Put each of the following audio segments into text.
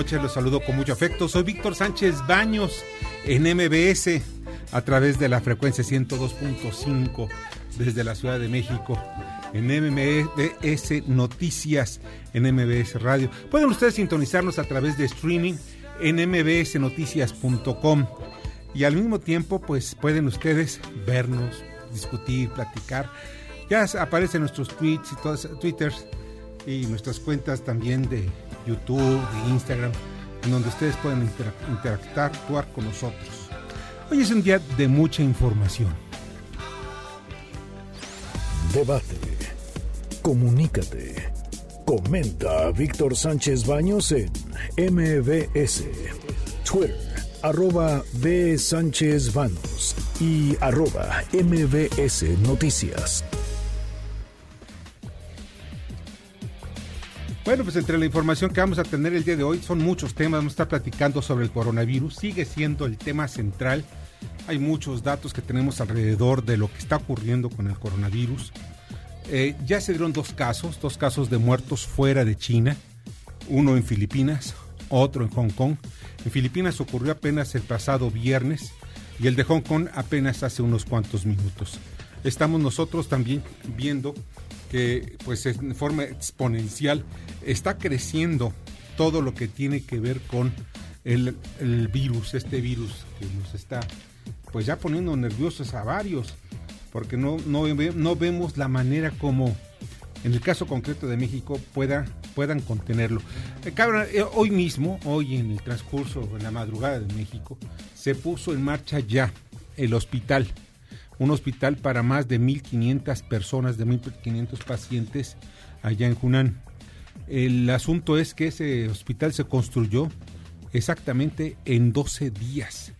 Noches. Los saludo con mucho afecto. Soy Víctor Sánchez Baños en MBS a través de la frecuencia 102.5 desde la Ciudad de México. En MBS Noticias, en MBS Radio. Pueden ustedes sintonizarnos a través de streaming en mbsnoticias.com. Y al mismo tiempo, pues pueden ustedes vernos, discutir, platicar. Ya aparecen nuestros tweets y todos, twitters y nuestras cuentas también de YouTube, Instagram, en donde ustedes pueden interactuar, actuar con nosotros. Hoy es un día de mucha información. Debate. Comunícate. Comenta a Víctor Sánchez Baños en MBS. Twitter, arroba B. Sánchez Baños y arroba MBS Noticias. Bueno, pues entre la información que vamos a tener el día de hoy son muchos temas. Vamos a estar platicando sobre el coronavirus. Sigue siendo el tema central. Hay muchos datos que tenemos alrededor de lo que está ocurriendo con el coronavirus. Eh, ya se dieron dos casos, dos casos de muertos fuera de China. Uno en Filipinas, otro en Hong Kong. En Filipinas ocurrió apenas el pasado viernes y el de Hong Kong apenas hace unos cuantos minutos. Estamos nosotros también viendo que pues en forma exponencial está creciendo todo lo que tiene que ver con el, virus, este virus que nos está pues ya poniendo nerviosos a varios, porque no, no, no vemos la manera como en el caso concreto de México pueda, puedan contenerlo. Eh, eh, hoy mismo, hoy en el transcurso, en la madrugada de México, se puso en marcha ya el hospital un hospital para más de 1.500 personas, de 1.500 pacientes allá en Junán. El asunto es que ese hospital se construyó exactamente en 12 días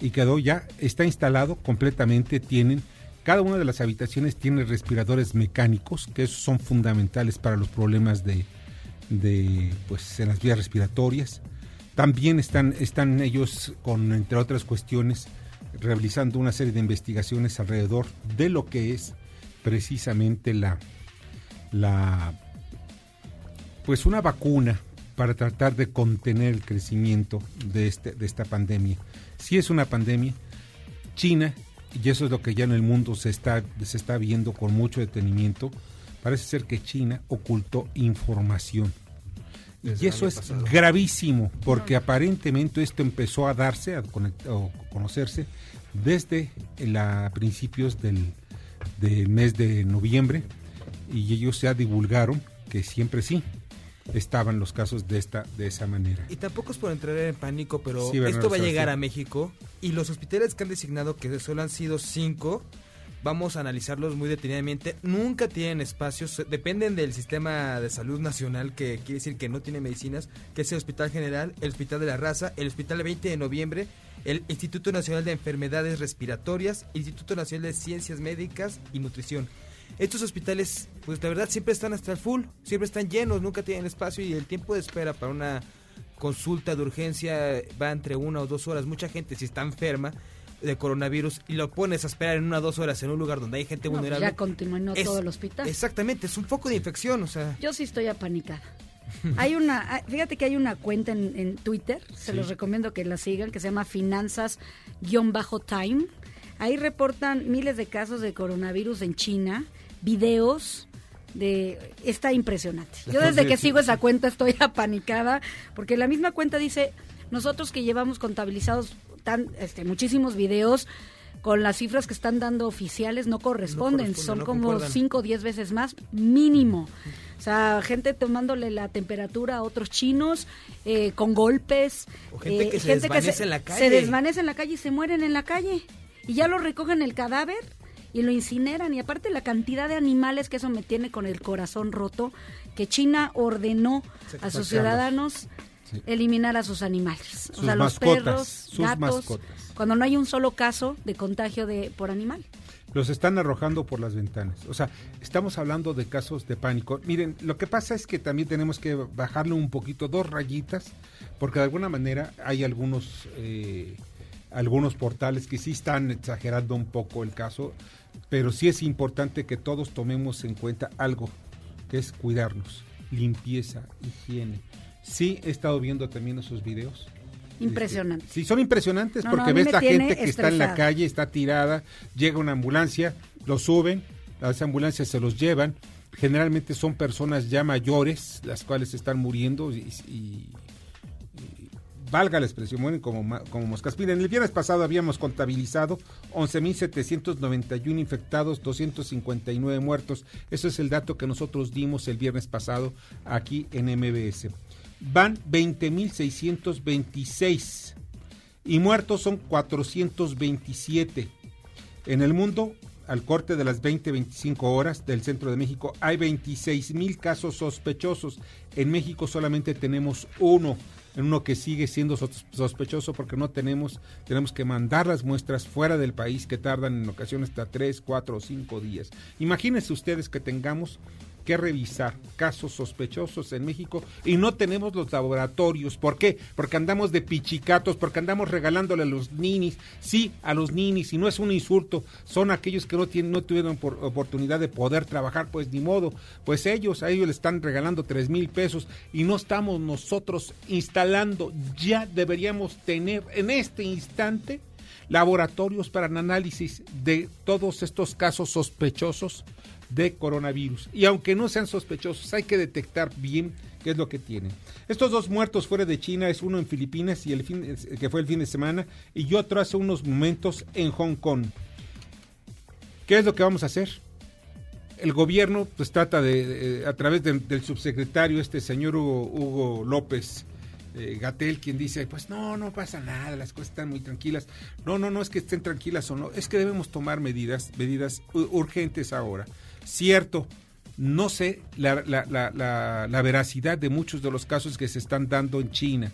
y quedó ya, está instalado completamente, tienen, cada una de las habitaciones tiene respiradores mecánicos, que son fundamentales para los problemas de, de pues, en las vías respiratorias. También están, están ellos con, entre otras cuestiones, realizando una serie de investigaciones alrededor de lo que es precisamente la, la pues una vacuna para tratar de contener el crecimiento de, este, de esta pandemia. Si es una pandemia, China, y eso es lo que ya en el mundo se está, se está viendo con mucho detenimiento, parece ser que China ocultó información. Y eso es gravísimo, porque aparentemente esto empezó a darse, a, conocerse desde a principios del, mes de noviembre y ellos ya divulgaron que siempre sí estaban los casos de esta de esa manera. Y tampoco es por entrar en pánico, pero esto va a llegar a México y los hospitales que han designado, que solo han sido cinco, vamos a analizarlos muy detenidamente. Nunca tienen espacios, dependen del sistema de salud nacional, que quiere decir que no tiene medicinas, que es el Hospital General, el Hospital de la Raza, el Hospital 20 de Noviembre el Instituto Nacional de Enfermedades Respiratorias, Instituto Nacional de Ciencias Médicas y Nutrición. Estos hospitales, pues la verdad siempre están hasta el full, siempre están llenos, nunca tienen espacio y el tiempo de espera para una consulta de urgencia va entre una o dos horas. Mucha gente si está enferma de coronavirus y lo pones a esperar en una o dos horas en un lugar donde hay gente pues vulnerable. Ya continúa en todo el hospital. Exactamente, es un foco de infección, o sea. Yo sí estoy apanicada. Hay una, ah, fíjate que hay una cuenta en, Twitter, se los recomiendo que la sigan, que se llama Finanzas-Time. Ahí reportan miles de casos de coronavirus en China, videos de está impresionante. Yo desde que sigo esa cuenta estoy apanicada porque la misma cuenta dice nosotros que llevamos contabilizados tan este, muchísimos videos con las cifras que están dando oficiales no corresponden, son como 5 o 10 veces más mínimo. O sea, gente tomándole la temperatura a otros chinos eh, con golpes. gente que, se desvanece en la calle. Se desvanece en la calle y se mueren en la calle. Y ya lo recogen el cadáver y lo incineran. Y aparte la cantidad de animales que eso me tiene con el corazón roto, que China ordenó a sus ciudadanos eliminar a sus animales. o sea, los perros, gatos, cuando no hay un solo caso de contagio de por animal. Los están arrojando por las ventanas. O sea, estamos hablando de casos de pánico. Miren, lo que pasa es que también tenemos que bajarle un poquito, dos rayitas, porque de alguna manera hay algunos, eh, algunos portales que sí están exagerando un poco el caso, pero sí es importante que todos tomemos en cuenta algo, que es cuidarnos, limpieza, higiene Sí, he estado viendo también esos videos. Impresionantes. Sí, son impresionantes porque ves la gente que está en la calle, está tirada, llega una ambulancia, lo suben, a esa ambulancia se los llevan. Generalmente son personas ya mayores, las cuales están muriendo y, valga la expresión, mueren como, como moscas. Miren, el viernes pasado habíamos contabilizado 11.791 infectados, 259 muertos. Eso es el dato que nosotros dimos el viernes pasado aquí en MBS van 20.626 y muertos son 427. En el mundo, al corte de las 20-25 horas del centro de México, hay 26.000 casos sospechosos. En México solamente tenemos uno, uno que sigue siendo sospechoso porque no tenemos, tenemos que mandar las muestras fuera del país que tardan en ocasiones hasta 3, 4 o 5 días. Imagínense ustedes que tengamos que revisar casos sospechosos en México y no tenemos los laboratorios. ¿Por qué? Porque andamos de pichicatos, porque andamos regalándole a los ninis, sí, a los ninis, y no es un insulto, son aquellos que no, tienen, no tuvieron oportunidad de poder trabajar, pues ni modo, pues ellos, a ellos le están regalando tres mil pesos y no estamos nosotros instalando, ya deberíamos tener en este instante laboratorios para el análisis de todos estos casos sospechosos de coronavirus. Y aunque no sean sospechosos, hay que detectar bien qué es lo que tienen. Estos dos muertos fuera de China es uno en Filipinas y el fin, que fue el fin de semana y otro hace unos momentos en Hong Kong. ¿Qué es lo que vamos a hacer? El gobierno pues trata de, a través del subsecretario, este señor Hugo, López, eh, Gatel, quien dice, pues no, no pasa nada, las cosas están muy tranquilas. No, no, no es que estén tranquilas o no, es que debemos tomar medidas, medidas urgentes ahora. Cierto, no sé la, veracidad de muchos de los casos que se están dando en China,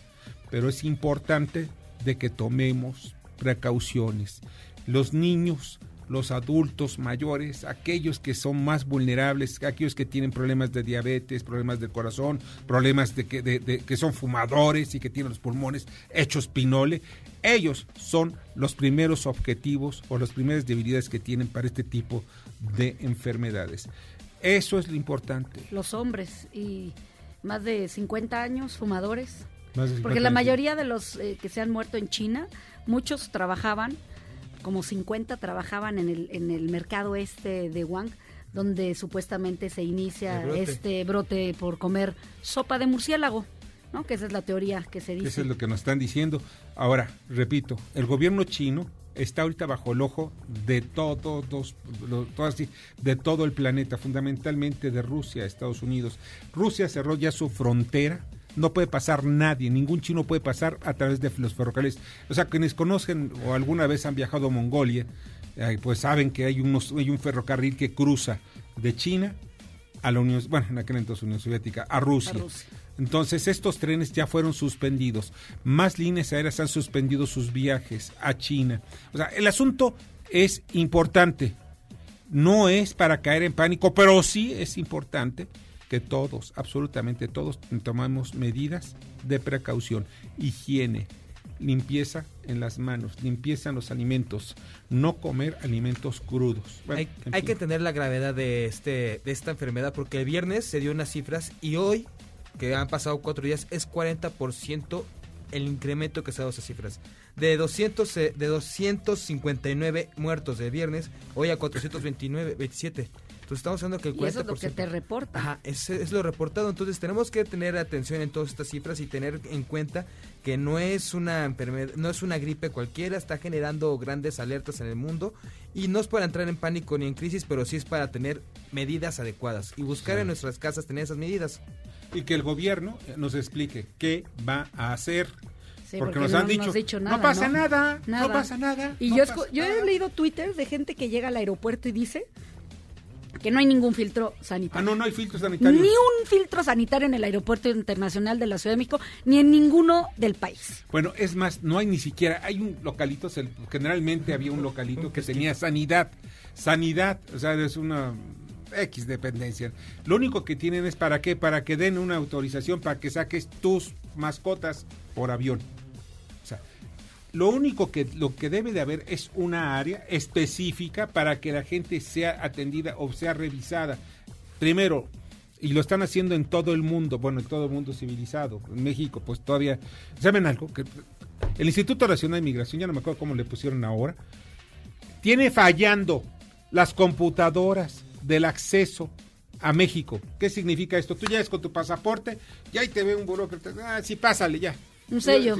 pero es importante de que tomemos precauciones. Los niños, los adultos mayores, aquellos que son más vulnerables, aquellos que tienen problemas de diabetes, problemas del corazón, problemas de que, de, que son fumadores y que tienen los pulmones hechos pinole, ellos son los primeros objetivos o las primeras debilidades que tienen para este tipo de enfermedades. Eso es lo importante. Los hombres y más de 50 años fumadores. Porque la mayoría de los eh, que se han muerto en China, muchos trabajaban, como 50 trabajaban en el, en el mercado este de Wang, donde supuestamente se inicia este brote por comer sopa de murciélago. ¿no? Que esa es la teoría que se dice. Eso es lo que nos están diciendo. Ahora, repito, el gobierno chino está ahorita bajo el ojo de todos, de todo el planeta, fundamentalmente de Rusia, Estados Unidos. Rusia cerró ya su frontera, no puede pasar nadie, ningún chino puede pasar a través de los ferrocarriles. O sea, quienes conocen o alguna vez han viajado a Mongolia, eh, pues saben que hay, unos, hay un ferrocarril que cruza de China a la Unión, bueno, en aquel Unión Soviética, a Rusia. Entonces estos trenes ya fueron suspendidos. Más líneas aéreas han suspendido sus viajes a China. O sea, el asunto es importante. No es para caer en pánico, pero sí es importante que todos, absolutamente todos, tomamos medidas de precaución, higiene, limpieza en las manos, limpieza en los alimentos, no comer alimentos crudos. hay, hay que tener la gravedad de, este, de esta enfermedad porque el viernes se dio unas cifras y hoy que han pasado cuatro días, es 40% el incremento que se ha dado esas cifras. De, 200, de 259 muertos de viernes, hoy a 429, 27. Pues estamos hablando que el 40%... eso es lo que te reporta. Ajá, es, es lo reportado. Entonces tenemos que tener atención en todas estas cifras y tener en cuenta que no es una enfermedad, no es una gripe cualquiera, está generando grandes alertas en el mundo y no es para entrar en pánico ni en crisis, pero sí es para tener medidas adecuadas y buscar en nuestras casas tener esas medidas. Y que el gobierno nos explique qué va a hacer porque, nos han dicho, no, pasa nada, no pasa nada. Y yo, yo he leído Twitter de gente que llega al aeropuerto y dice que no hay ningún filtro sanitario. Ah, no, no hay filtro sanitario. Ni un filtro sanitario en el Aeropuerto Internacional de la Ciudad de México, ni en ninguno del país. Bueno, es más, no hay ni siquiera, hay un localito, generalmente había un localito que tenía sanidad. Sanidad, o sea, es una X dependencia. Lo único que tienen es para qué, para que den una autorización para que saques tus mascotas por avión. Lo único que lo que debe de haber es una área específica para que la gente sea atendida o sea revisada. Primero, y lo están haciendo en todo el mundo, bueno, en todo el mundo civilizado. En México, pues todavía, ¿saben algo? Que el Instituto Nacional de Migración, ya no me acuerdo cómo le pusieron ahora, tiene fallando las computadoras del acceso a México. ¿Qué significa esto? Tú llegas con tu pasaporte y ahí te ve un burócrata. Ah, sí, pásale ya. Un sello.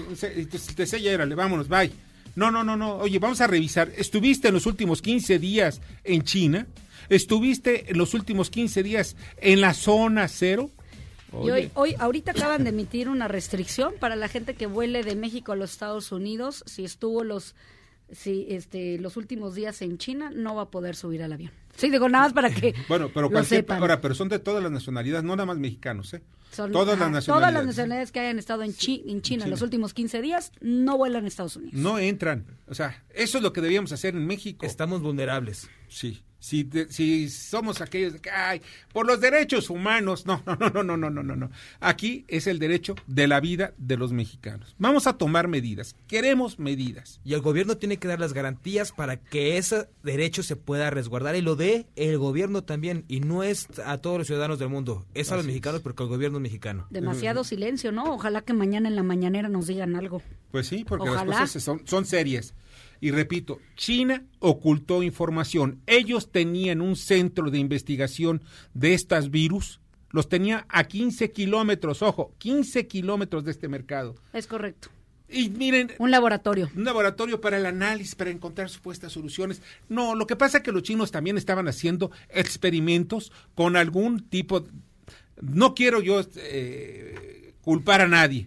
Te sella, érale, vámonos, bye. No, no, no, no. Oye, vamos a revisar. ¿Estuviste en los últimos 15 días en China? ¿Estuviste en los últimos 15 días en la zona cero? Y hoy, hoy, ahorita acaban de emitir una restricción para la gente que vuele de México a los Estados Unidos. Si estuvo los, si, este, los últimos días en China, no va a poder subir al avión. Sí, digo nada más para que. bueno, pero lo sepan. ahora, pero son de todas las nacionalidades, no nada más mexicanos, ¿eh? todas, las nacionalidades. todas las nacionalidades que hayan estado en, en China en los últimos 15 días no vuelan a Estados Unidos. No entran. O sea, eso es lo que debíamos hacer en México. Estamos vulnerables. Sí si, si somos aquellos que, ay, por los derechos humanos, no, no, no, no, no, no, no, no. Aquí es el derecho de la vida de los mexicanos. Vamos a tomar medidas, queremos medidas. Y el gobierno tiene que dar las garantías para que ese derecho se pueda resguardar y lo dé el gobierno también, y no es a todos los ciudadanos del mundo, es a los mexicanos porque el gobierno es mexicano. Demasiado silencio, ¿no? Ojalá que mañana en la mañanera nos digan algo. Pues sí, porque las cosas son, son serias. Y repito, China ocultó información. Ellos tenían un centro de investigación de estas virus. Los tenía a 15 kilómetros, ojo, 15 kilómetros de este mercado. Es correcto. Y miren. Un laboratorio. Un laboratorio para el análisis, para encontrar supuestas soluciones. No, lo que pasa es que los chinos también estaban haciendo experimentos con algún tipo. No quiero yo eh, culpar a nadie,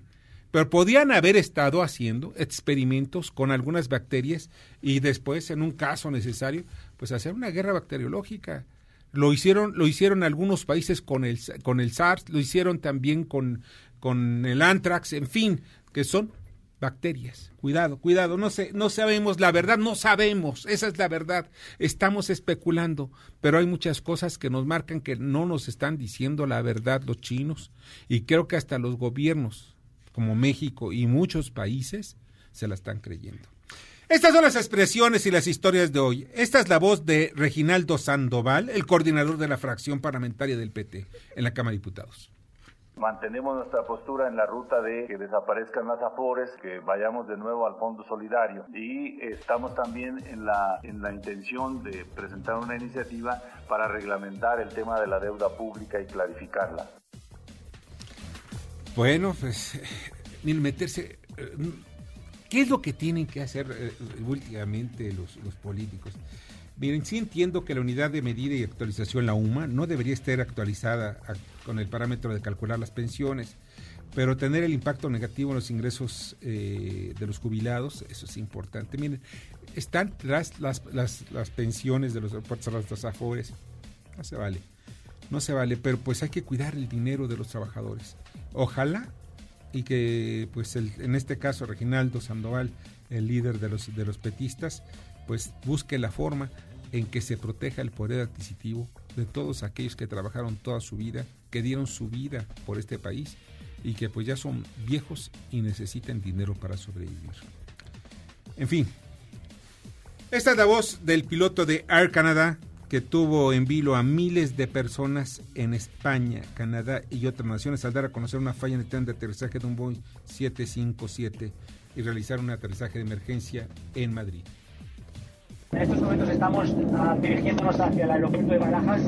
pero podían haber estado haciendo experimentos con algunas bacterias y después, en un caso necesario, pues hacer una guerra bacteriológica. Lo hicieron, lo hicieron algunos países con el, con el SARS, lo hicieron también con, con el anthrax, en fin, que son bacterias. Cuidado, cuidado, no sé, no sabemos la verdad, no sabemos, esa es la verdad. Estamos especulando, pero hay muchas cosas que nos marcan que no nos están diciendo la verdad los chinos y creo que hasta los gobiernos como México y muchos países se la están creyendo. Estas son las expresiones y las historias de hoy. Esta es la voz de Reginaldo Sandoval, el coordinador de la fracción parlamentaria del PT en la Cámara de Diputados. Mantenemos nuestra postura en la ruta de que desaparezcan las afores, que vayamos de nuevo al Fondo Solidario y estamos también en la, en la intención de presentar una iniciativa para reglamentar el tema de la deuda pública y clarificarla. Bueno, pues, meterse. Eh, ¿Qué es lo que tienen que hacer eh, últimamente los, políticos? Miren, sí entiendo que la unidad de medida y actualización, la UMA, no debería estar actualizada con el parámetro de calcular las pensiones, pero tener el impacto negativo en los ingresos eh, de los jubilados, eso es importante. Miren, están las, las, las, las pensiones de los aeropuertos a afores, no se vale, no se vale, pero pues hay que cuidar el dinero de los trabajadores. Ojalá y que, pues, el, en este caso, Reginaldo Sandoval, el líder de los, de los petistas, pues busque la forma en que se proteja el poder adquisitivo de todos aquellos que trabajaron toda su vida, que dieron su vida por este país y que pues ya son viejos y necesitan dinero para sobrevivir. En fin, esta es la voz del piloto de Air Canada, que tuvo en vilo a miles de personas en España, Canadá y otras naciones al dar a conocer una falla en el tren de aterrizaje de un Boeing 757 y realizar un aterrizaje de emergencia en Madrid. En estos momentos estamos ah, dirigiéndonos hacia el aeropuerto de Barajas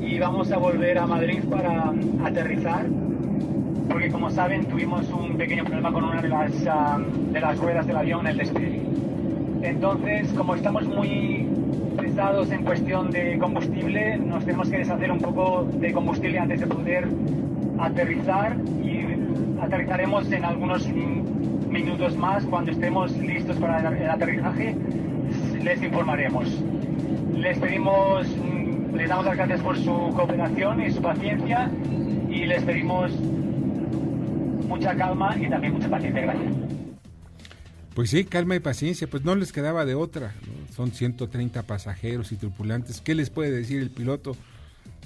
y vamos a volver a Madrid para aterrizar porque como saben tuvimos un pequeño problema con una de las, ah, de las ruedas del avión en el despegue. Entonces, como estamos muy en cuestión de combustible, nos tenemos que deshacer un poco de combustible antes de poder aterrizar y aterrizaremos en algunos minutos más cuando estemos listos para el aterrizaje les informaremos. Les pedimos, les damos las gracias por su cooperación y su paciencia y les pedimos mucha calma y también mucha paciencia. Gracias. Pues sí, calma y paciencia, pues no les quedaba de otra. Son 130 pasajeros y tripulantes. ¿Qué les puede decir el piloto?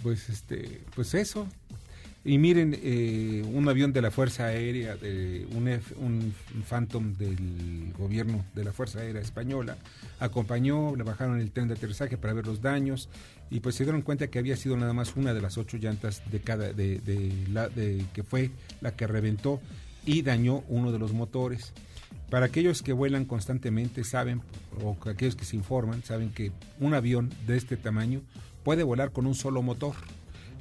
Pues este, pues eso, y miren, eh, un avión de la Fuerza Aérea, de un, un Phantom del gobierno de la Fuerza Aérea Española, acompañó, le bajaron el tren de aterrizaje para ver los daños y pues se dieron cuenta que había sido nada más una de las ocho llantas de cada, de, de, la, de que fue la que reventó y dañó uno de los motores. Para aquellos que vuelan constantemente saben, o aquellos que se informan, saben que un avión de este tamaño puede volar con un solo motor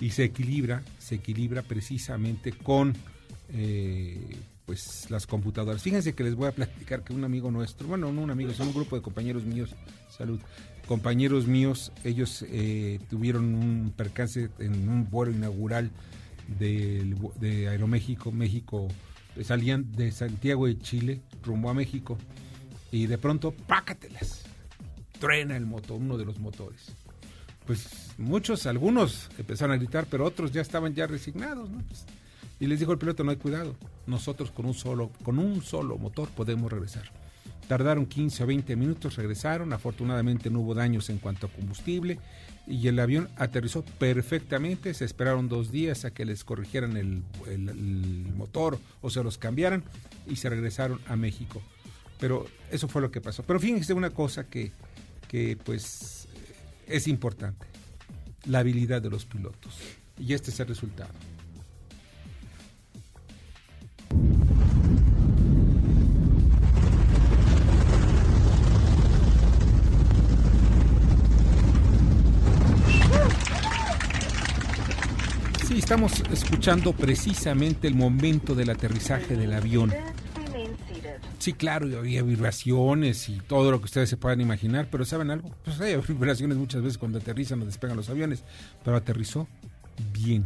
y se equilibra, se equilibra precisamente con eh, pues las computadoras. Fíjense que les voy a platicar que un amigo nuestro, bueno, no un amigo, son un grupo de compañeros míos, salud, compañeros míos, ellos eh, tuvieron un percance en un vuelo inaugural de, de Aeroméxico, México, salían de Santiago de Chile rumbo a México y de pronto, pácatelas, truena el motor, uno de los motores pues muchos, algunos empezaron a gritar, pero otros ya estaban ya resignados, ¿no? Pues, y les dijo el piloto, no hay cuidado, nosotros con un solo, con un solo motor podemos regresar. Tardaron 15 o 20 minutos, regresaron, afortunadamente no hubo daños en cuanto a combustible y el avión aterrizó perfectamente, se esperaron dos días a que les corrigieran el, motor o se los cambiaran y se regresaron a México. Pero eso fue lo que pasó. Pero fíjense una cosa que, que pues es importante, la habilidad de los pilotos. Y este es el resultado. Sí, estamos escuchando precisamente el momento del aterrizaje del avión. Sí, claro, había vibraciones y todo lo que ustedes se puedan imaginar, pero ¿saben algo? Pues hay vibraciones muchas veces cuando aterrizan o despegan los aviones, pero aterrizó bien,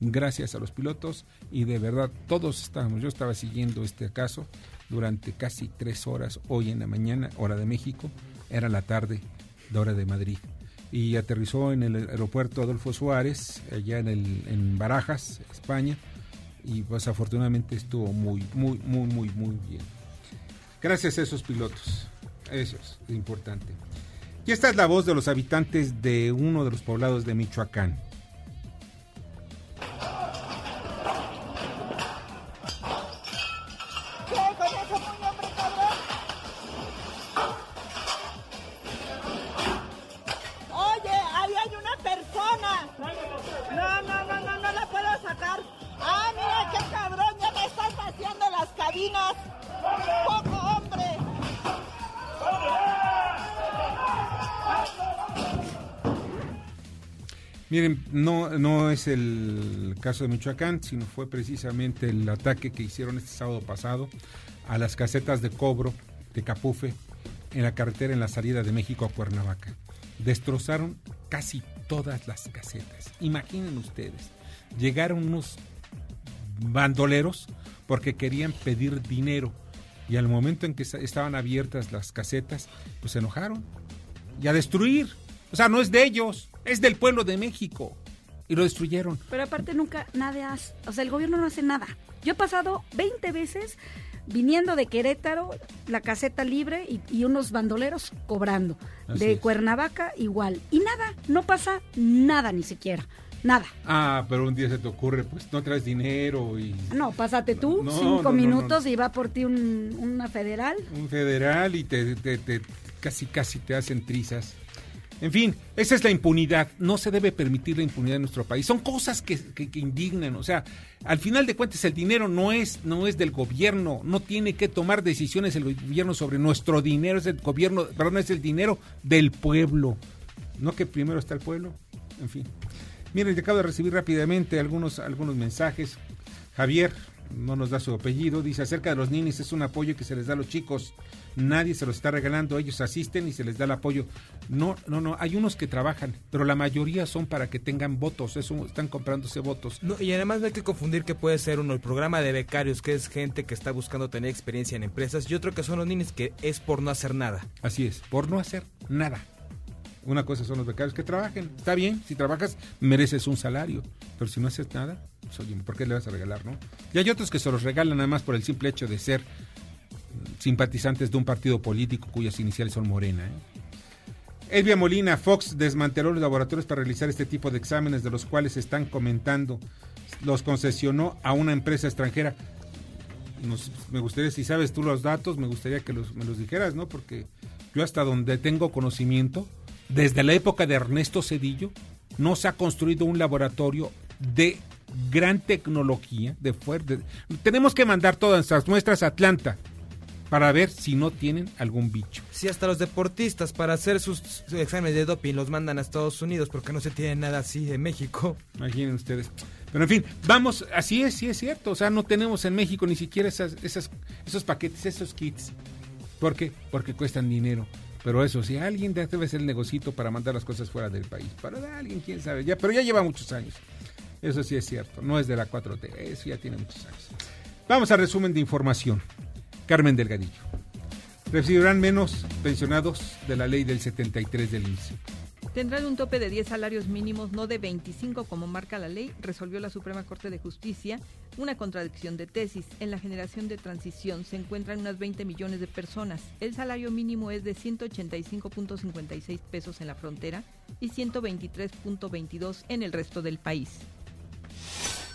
gracias a los pilotos y de verdad todos estábamos, yo estaba siguiendo este caso durante casi tres horas hoy en la mañana, hora de México, era la tarde, de hora de Madrid. Y aterrizó en el aeropuerto Adolfo Suárez, allá en, el, en Barajas, España, y pues afortunadamente estuvo muy, muy, muy, muy, muy bien. Gracias a esos pilotos. Eso es importante. Y esta es la voz de los habitantes de uno de los poblados de Michoacán. El caso de Michoacán, sino fue precisamente el ataque que hicieron este sábado pasado a las casetas de cobro de Capufe en la carretera en la salida de México a Cuernavaca. Destrozaron casi todas las casetas. Imaginen ustedes, llegaron unos bandoleros porque querían pedir dinero y al momento en que estaban abiertas las casetas, pues se enojaron y a destruir. O sea, no es de ellos es del pueblo de México. Y lo destruyeron. Pero aparte nunca nada hace, o sea, el gobierno no hace nada. Yo he pasado 20 veces viniendo de Querétaro, la caseta libre y, unos bandoleros cobrando. de Cuernavaca igual. Y nada, no pasa nada ni siquiera. Nada. Ah, pero un día se te ocurre, pues no traes dinero y... No, pásate tú, cinco minutos y va por ti un, una federal. Un federal y te, te, te, casi casi te hacen trizas. En fin, esa es la impunidad. No se debe permitir la impunidad en nuestro país. Son cosas que, indignan. O sea, al final de cuentas el dinero no es, no es del gobierno. No tiene que tomar decisiones el gobierno sobre nuestro dinero. Es el gobierno, perdón, es el dinero del pueblo. No que primero está el pueblo. En fin. Miren, acabo de recibir rápidamente algunos, algunos mensajes. Javier, no nos da su apellido, dice acerca de los ninis es un apoyo que se les da a los chicos, nadie se los está regalando, ellos asisten y se les da el apoyo. No, no, no, hay unos que trabajan, pero la mayoría son para que tengan votos, eso están comprándose votos. y además no hay que confundir que puede ser uno el programa de becarios, que es gente que está buscando tener experiencia en empresas, y otro que son los ninis que es por no hacer nada. Así es, por no hacer nada. Una cosa son los becarios que trabajen. Está bien, si trabajas mereces un salario, pero si no haces nada, pues, oye, ¿por qué le vas a regalar, no? Y hay otros que se los regalan nada más por el simple hecho de ser simpatizantes de un partido político cuyas iniciales son Morena. ¿eh? Elvia Molina, Fox desmanteló los laboratorios para realizar este tipo de exámenes de los cuales están comentando. Los concesionó a una empresa extranjera. me gustaría, si sabes tú los datos, me gustaría que me los dijeras, ¿no? Porque yo hasta donde tengo conocimiento, desde la época de Ernesto Cedillo, no se ha construido un laboratorio de gran tecnología, de fuerte. Tenemos que mandar todas nuestras muestras a Atlanta para ver si no tienen algún bicho. Sí, hasta los deportistas para hacer sus exámenes de doping los mandan a Estados Unidos porque no se tiene nada así en México. Imaginen ustedes. Pero en fin, vamos, así es, sí es cierto. O sea, no tenemos en México ni siquiera esas, esas, esos paquetes, esos kits. ¿Por qué? Porque cuestan dinero. Pero eso, si alguien debe hacer el negocito para mandar las cosas fuera del país. Para alguien, quién sabe. Ya, pero ya lleva muchos años. Eso sí es cierto. No es de la 4T. Eso ya tiene muchos años. Vamos al resumen de información. Carmen Delgadillo. Recibirán menos pensionados de la ley del 73 del INSE tendrán un tope de 10 salarios mínimos, no de 25 como marca la ley, resolvió la Suprema Corte de Justicia, una contradicción de tesis. En la generación de transición se encuentran unas 20 millones de personas. El salario mínimo es de 185.56 pesos en la frontera y 123.22 en el resto del país.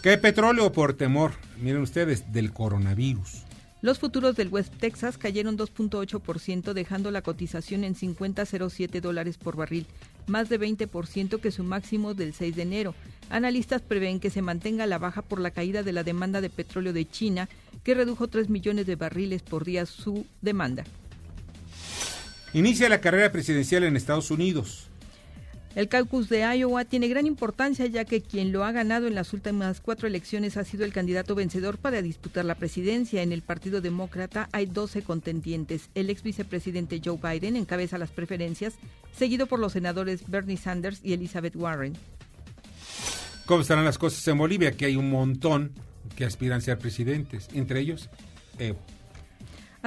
¿Qué petróleo por temor? Miren ustedes, del coronavirus. Los futuros del West Texas cayeron 2.8%, dejando la cotización en 50.07 dólares por barril, más de 20% que su máximo del 6 de enero. Analistas prevén que se mantenga la baja por la caída de la demanda de petróleo de China, que redujo 3 millones de barriles por día su demanda. Inicia la carrera presidencial en Estados Unidos. El caucus de Iowa tiene gran importancia ya que quien lo ha ganado en las últimas cuatro elecciones ha sido el candidato vencedor para disputar la presidencia. En el Partido Demócrata hay 12 contendientes. El ex vicepresidente Joe Biden encabeza las preferencias, seguido por los senadores Bernie Sanders y Elizabeth Warren. ¿Cómo estarán las cosas en Bolivia? Que hay un montón que aspiran a ser presidentes, entre ellos Evo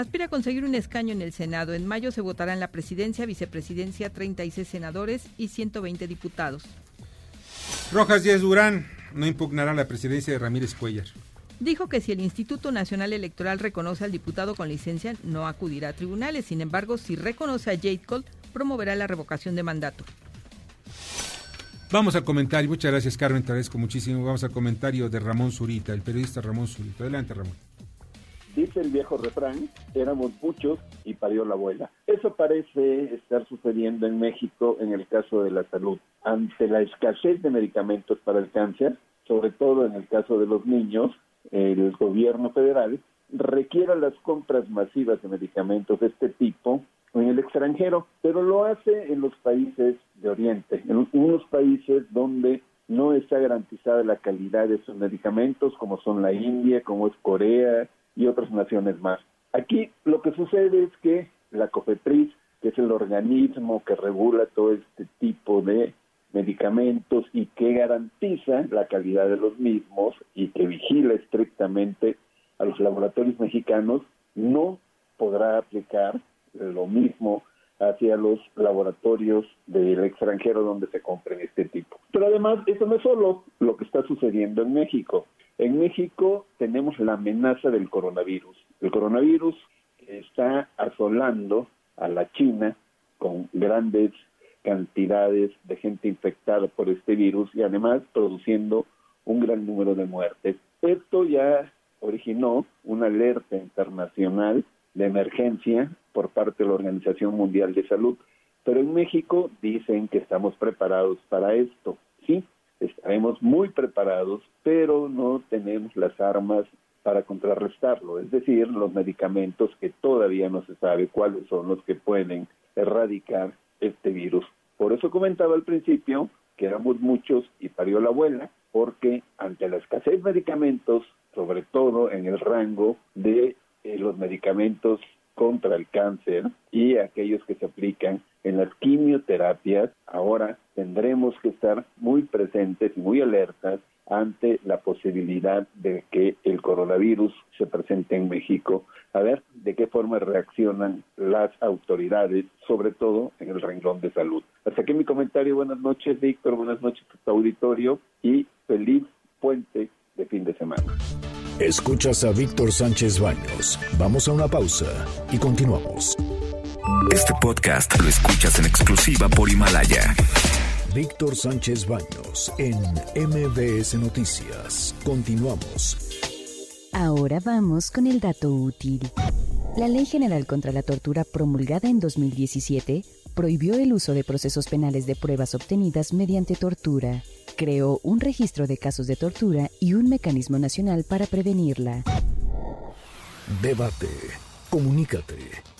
aspira a conseguir un escaño en el Senado. En mayo se votará en la presidencia, vicepresidencia, 36 senadores y 120 diputados. Rojas Díaz Durán no impugnará la presidencia de Ramírez Cuellar. Dijo que si el Instituto Nacional Electoral reconoce al diputado con licencia, no acudirá a tribunales. Sin embargo, si reconoce a Jade Cole, promoverá la revocación de mandato. Vamos al comentario. Muchas gracias, Carmen. Te agradezco muchísimo. Vamos al comentario de Ramón Zurita, el periodista Ramón Zurita. Adelante, Ramón. Dice el viejo refrán, éramos muchos y parió la abuela. Eso parece estar sucediendo en México en el caso de la salud. Ante la escasez de medicamentos para el cáncer, sobre todo en el caso de los niños, el gobierno federal requiere las compras masivas de medicamentos de este tipo en el extranjero, pero lo hace en los países de Oriente, en unos países donde no está garantizada la calidad de sus medicamentos, como son la India, como es Corea, y otras naciones más. Aquí lo que sucede es que la COFEPRIS, que es el organismo que regula todo este tipo de medicamentos y que garantiza la calidad de los mismos y que vigila estrictamente a los laboratorios mexicanos, no podrá aplicar lo mismo hacia los laboratorios del extranjero donde se compren este tipo. Pero además, eso no es solo lo que está sucediendo en México. En México tenemos la amenaza del coronavirus. El coronavirus está asolando a la China con grandes cantidades de gente infectada por este virus y además produciendo un gran número de muertes. Esto ya originó una alerta internacional de emergencia por parte de la Organización Mundial de Salud. Pero en México dicen que estamos preparados para esto. Sí, estaremos muy preparados, pero no tenemos las armas para contrarrestarlo, es decir, los medicamentos que todavía no se sabe cuáles son los que pueden erradicar este virus. Por eso comentaba al principio que éramos muchos y parió la abuela, porque ante la escasez de medicamentos, sobre todo en el rango de eh, los medicamentos contra el cáncer y aquellos que se aplican en las quimioterapias, ahora tendremos que estar muy presentes muy alertas ante la posibilidad de que el coronavirus se presente en México. A ver de qué forma reaccionan las autoridades, sobre todo en el renglón de salud. Hasta aquí mi comentario. Buenas noches, Víctor. Buenas noches a tu auditorio y feliz puente de fin de semana. Escuchas a Víctor Sánchez Baños. Vamos a una pausa y continuamos. Este podcast lo escuchas en exclusiva por Himalaya. Víctor Sánchez Baños en MBS Noticias. Continuamos. Ahora vamos con el dato útil. La Ley General contra la Tortura promulgada en 2017 prohibió el uso de procesos penales de pruebas obtenidas mediante tortura. Creó un registro de casos de tortura y un mecanismo nacional para prevenirla. Debate. Comunícate.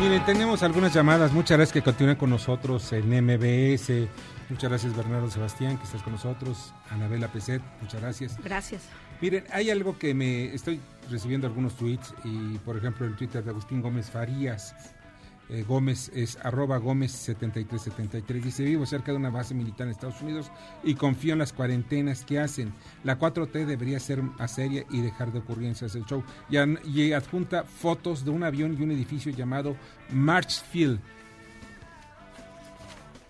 Miren, tenemos algunas llamadas. Muchas gracias que continúen con nosotros en MBS. Muchas gracias, Bernardo Sebastián, que estás con nosotros. Anabela Peset, muchas gracias. Gracias. Miren, hay algo que me estoy recibiendo algunos tweets y, por ejemplo, el Twitter de Agustín Gómez Farías. Eh, Gómez es arroba Gómez 7373. Dice, vivo cerca de una base militar en Estados Unidos y confío en las cuarentenas que hacen. La 4T debería ser más seria y dejar de ocurrencias el show. Y, y adjunta fotos de un avión y un edificio llamado Marchfield.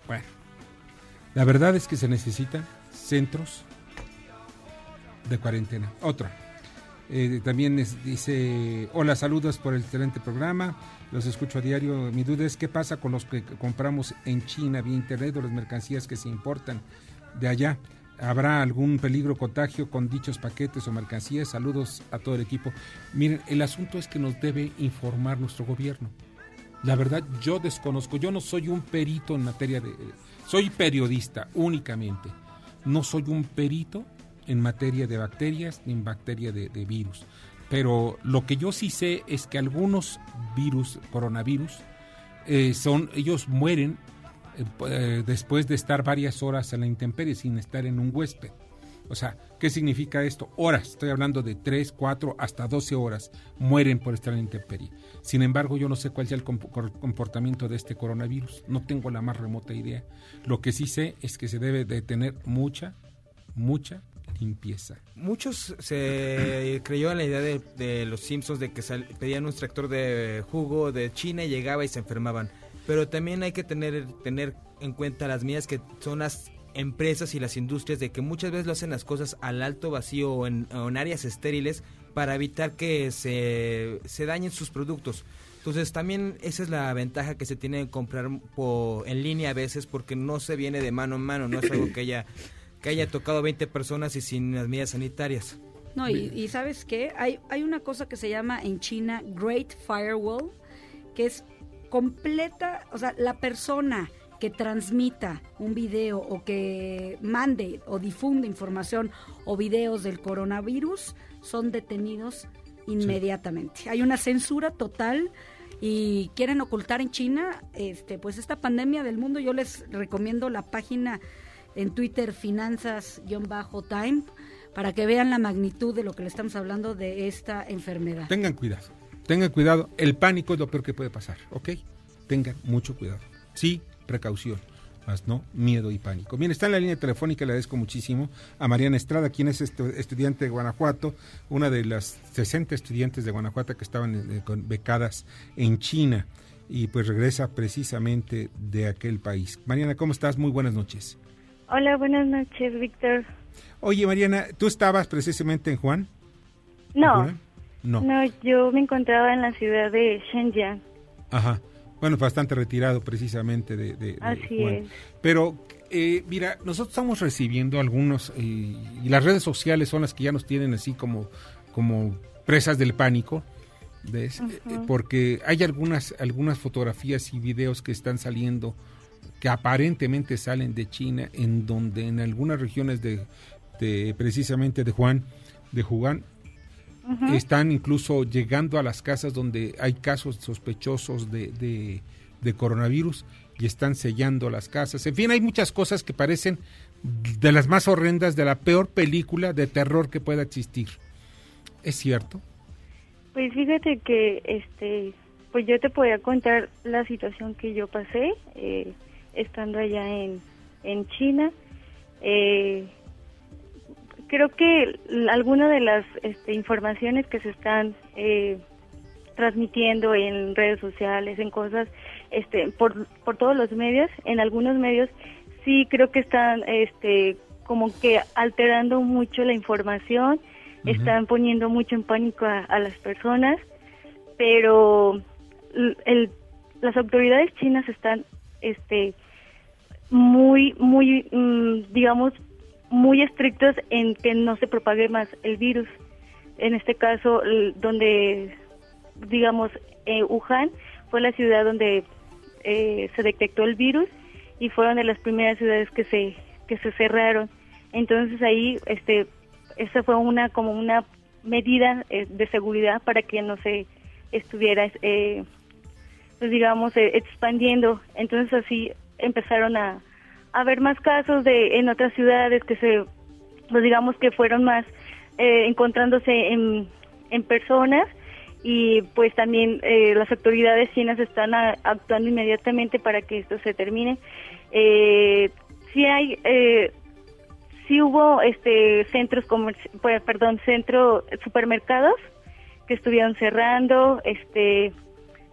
Bueno, la verdad es que se necesitan centros de cuarentena. Otro. Eh, también dice, hola, saludos por el excelente programa. Los escucho a diario. Mi duda es qué pasa con los que compramos en China vía internet o las mercancías que se importan de allá. ¿Habrá algún peligro contagio con dichos paquetes o mercancías? Saludos a todo el equipo. Miren, el asunto es que nos debe informar nuestro gobierno. La verdad, yo desconozco, yo no soy un perito en materia de... Soy periodista únicamente. No soy un perito en materia de bacterias ni en materia de, virus. Pero lo que yo sí sé es que algunos virus, coronavirus, eh, son, ellos mueren eh, eh, después de estar varias horas en la intemperie sin estar en un huésped. O sea, ¿qué significa esto? Horas, estoy hablando de 3, 4, hasta 12 horas, mueren por estar en la intemperie. Sin embargo, yo no sé cuál sea el comportamiento de este coronavirus, no tengo la más remota idea. Lo que sí sé es que se debe de tener mucha, mucha Muchos se creyó en la idea de, los Simpsons de que pedían un extractor de jugo de China y llegaba y se enfermaban. Pero también hay que tener, tener en cuenta las mías que son las empresas y las industrias de que muchas veces lo hacen las cosas al alto vacío o en, áreas estériles para evitar que se, se dañen sus productos. Entonces también esa es la ventaja que se tiene de comprar por, en línea a veces porque no se viene de mano en mano, no es algo que haya que haya tocado 20 personas y sin las medidas sanitarias. No, y, sabes qué, hay, hay una cosa que se llama en China Great Firewall, que es completa, o sea, la persona que transmita un video o que mande o difunde información o videos del coronavirus son detenidos inmediatamente. Hay una censura total y quieren ocultar en China este pues esta pandemia del mundo. Yo les recomiendo la página en Twitter finanzas-time para que vean la magnitud de lo que le estamos hablando de esta enfermedad. Tengan cuidado, tengan cuidado, el pánico es lo peor que puede pasar, ¿ok? Tengan mucho cuidado. Sí, precaución, más no miedo y pánico. Bien, está en la línea telefónica, le agradezco muchísimo a Mariana Estrada, quien es estudiante de Guanajuato, una de las 60 estudiantes de Guanajuato que estaban eh, becadas en China y pues regresa precisamente de aquel país. Mariana, ¿cómo estás? Muy buenas noches. Hola, buenas noches, Víctor. Oye, Mariana, ¿tú estabas precisamente en Juan? No, no. No, yo me encontraba en la ciudad de Shenzhen. Ajá. Bueno, bastante retirado precisamente de, Así es. Pero eh, mira, nosotros estamos recibiendo algunos, eh, y las redes sociales son las que ya nos tienen así como, como presas del pánico, ¿ves? Eh, porque hay algunas, algunas fotografías y videos que están saliendo, que aparentemente salen de China, en donde en algunas regiones de, precisamente de Juan, de Juan, están incluso llegando a las casas donde hay casos sospechosos de, de, coronavirus y están sellando las casas. En fin, hay muchas cosas que parecen de las más horrendas, de la peor película de terror que pueda existir. ¿Es cierto? Pues fíjate que, este, pues yo te podía contar la situación que yo pasé eh, estando allá en, en China. Eh, creo que alguna de las este, informaciones que se están eh, transmitiendo en redes sociales, en cosas, este, por, por todos los medios, en algunos medios sí creo que están, este, como que alterando mucho la información, están poniendo mucho en pánico a, las personas, pero el, las autoridades chinas están, este, muy, muy, mm, digamos, muy estrictos en que no se propague más el virus. En este caso, donde, digamos, eh, Wuhan fue la ciudad donde eh, se detectó el virus y fueron de las primeras ciudades que se que se cerraron. Entonces ahí, este, esa fue una como una medida eh, de seguridad para que no se estuviera, eh, pues digamos, expandiendo. Entonces así empezaron a haber más casos de en otras ciudades que se, pues digamos que fueron más eh, encontrándose en, en personas y pues también eh, las autoridades chinas están actuando inmediatamente para que esto se termine. Eh, sí hay, eh, sí hubo este centros pues, perdón, centro supermercados que estuvieron cerrando, este,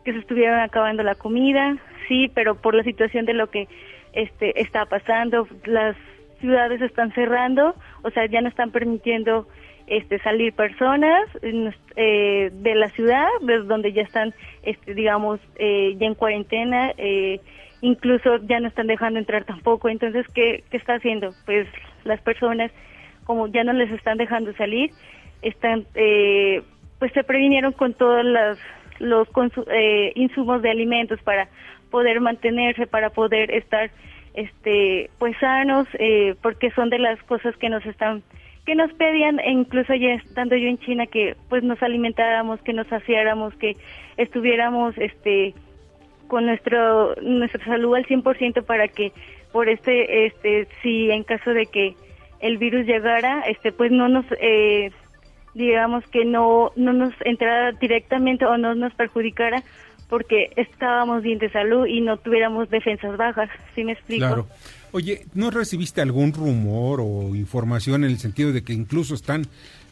que se estuvieron acabando la comida, sí, pero por la situación de lo que este, está pasando, las ciudades están cerrando, o sea, ya no están permitiendo este, salir personas eh, de la ciudad, desde donde ya están, este, digamos, eh, ya en cuarentena, eh, incluso ya no están dejando entrar tampoco. Entonces, ¿qué, ¿qué está haciendo? Pues las personas, como ya no les están dejando salir, están, pues se previnieron con todos los, los insumos de alimentos para poder mantenerse, para poder estar este pues sanos, eh, porque son de las cosas que nos están que nos pedían, e incluso ya estando yo en China, que pues nos alimentáramos, que nos saciáramos, que estuviéramos este con nuestro nuestra salud al 100% para que por este este si en caso de que el virus llegara, este pues no nos eh, digamos que no no nos entrara directamente o no nos perjudicara porque estábamos bien de salud y no tuviéramos defensas bajas, ¿sí me explico? Claro. Oye, ¿no recibiste algún rumor o información en el sentido de que incluso están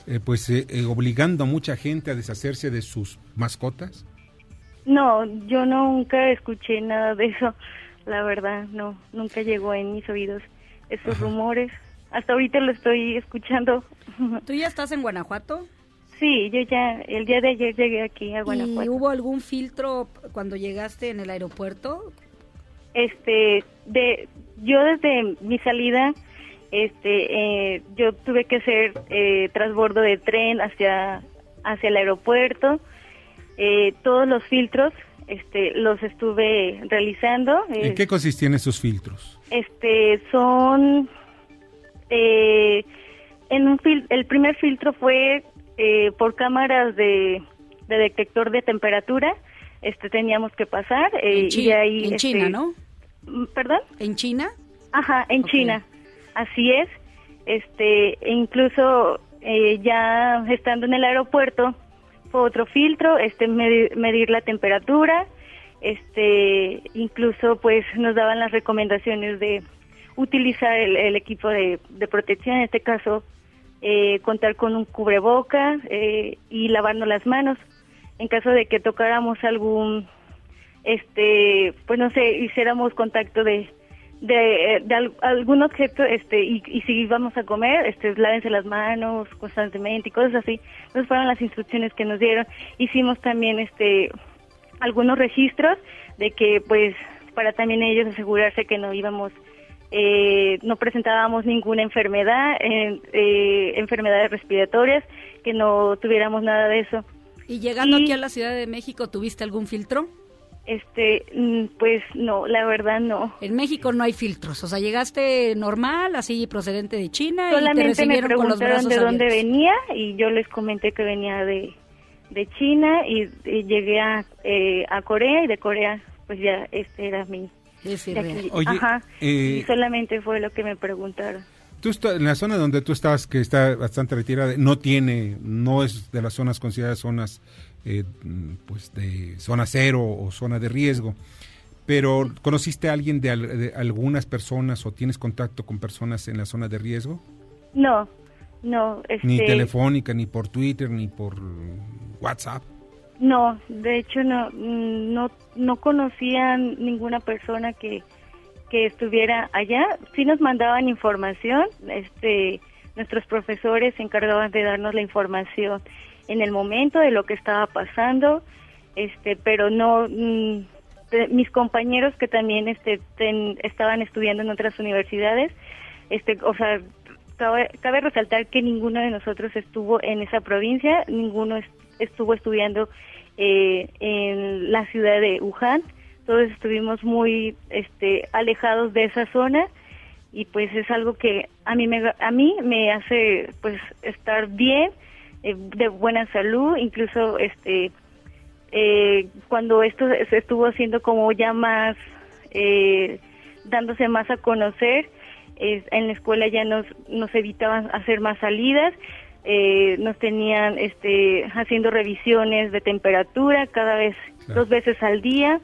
eh, pues eh, eh, obligando a mucha gente a deshacerse de sus mascotas? No, yo nunca escuché nada de eso, la verdad, no, nunca llegó en mis oídos esos rumores. Hasta ahorita lo estoy escuchando. ¿Tú ya estás en Guanajuato? Sí, yo ya el día de ayer llegué aquí a Guanajuato. ¿Y hubo algún filtro cuando llegaste en el aeropuerto? Este, de yo desde mi salida, este, eh, yo tuve que hacer eh, transbordo de tren hacia hacia el aeropuerto. Eh, todos los filtros, este, los estuve realizando. ¿En qué consistían esos filtros? Este, son eh, en un fil el primer filtro fue eh, por cámaras de, detector de temperatura este teníamos que pasar eh, y ahí en China este, no mm, perdón en China ajá en China así es este e incluso eh, ya estando en el aeropuerto fue otro filtro este medir, la temperatura este incluso pues nos daban las recomendaciones de utilizar el, equipo de, de protección en este caso eh, contar con un cubreboca eh, y lavarnos las manos. En caso de que tocáramos algún este pues no sé hiciéramos contacto de de, algún objeto este y, si íbamos a comer este lávense las manos constantemente y cosas así. Esas fueron las instrucciones que nos dieron. Hicimos también este algunos registros de que pues para también ellos asegurarse que no íbamos eh, no presentábamos ninguna enfermedad, eh, enfermedades respiratorias, que no tuviéramos nada de eso. ¿Y llegando aquí a la Ciudad de México tuviste algún filtro? Este, mm, pues no, la verdad no. En México no hay filtros, o sea, llegaste normal, así procedente de China Solamente y te recibieron me preguntaron con los brazos de dónde abiertos. venía y yo les comenté que venía de, de China y, y llegué a, eh, a Corea y de Corea pues ya este era mi Es irreal. Oye, Ajá, eh, y solamente fue lo que me preguntaron. Tú está- en la zona donde tú estás, que está bastante retirada, no tiene, no es de las zonas consideradas zonas, eh, pues de zona cero o zona de riesgo. Pero, ¿conociste a alguien de, al- de algunas personas o tienes contacto con personas en la zona de riesgo? No, no, este, Ni telefónica, ni por Twitter, ni por WhatsApp. No, de hecho no, mm, no, no conocía ninguna persona que, que estuviera allá. Sí nos mandaban información, este, nuestros profesores se encargaban de darnos la información en el momento de lo que estaba pasando, este, pero no, mm, mis compañeros que también este, estaban estudiando en otras universidades, este, o sea, cabe, cabe resaltar que ninguno de nosotros estuvo en esa provincia, ninguno estuvo estudiando eh, en la ciudad de Wuhan, todos estuvimos muy este, alejados de esa zona y pues es algo que a mí me, a mí me hace pues estar bien, eh, de buena salud, incluso este eh, cuando esto se estuvo haciendo como ya más eh, dándose más a conocer en la escuela ya nos nos evitaban hacer más salidas eh, nos tenían este haciendo revisiones de temperatura cada vez Claro. dos veces al día.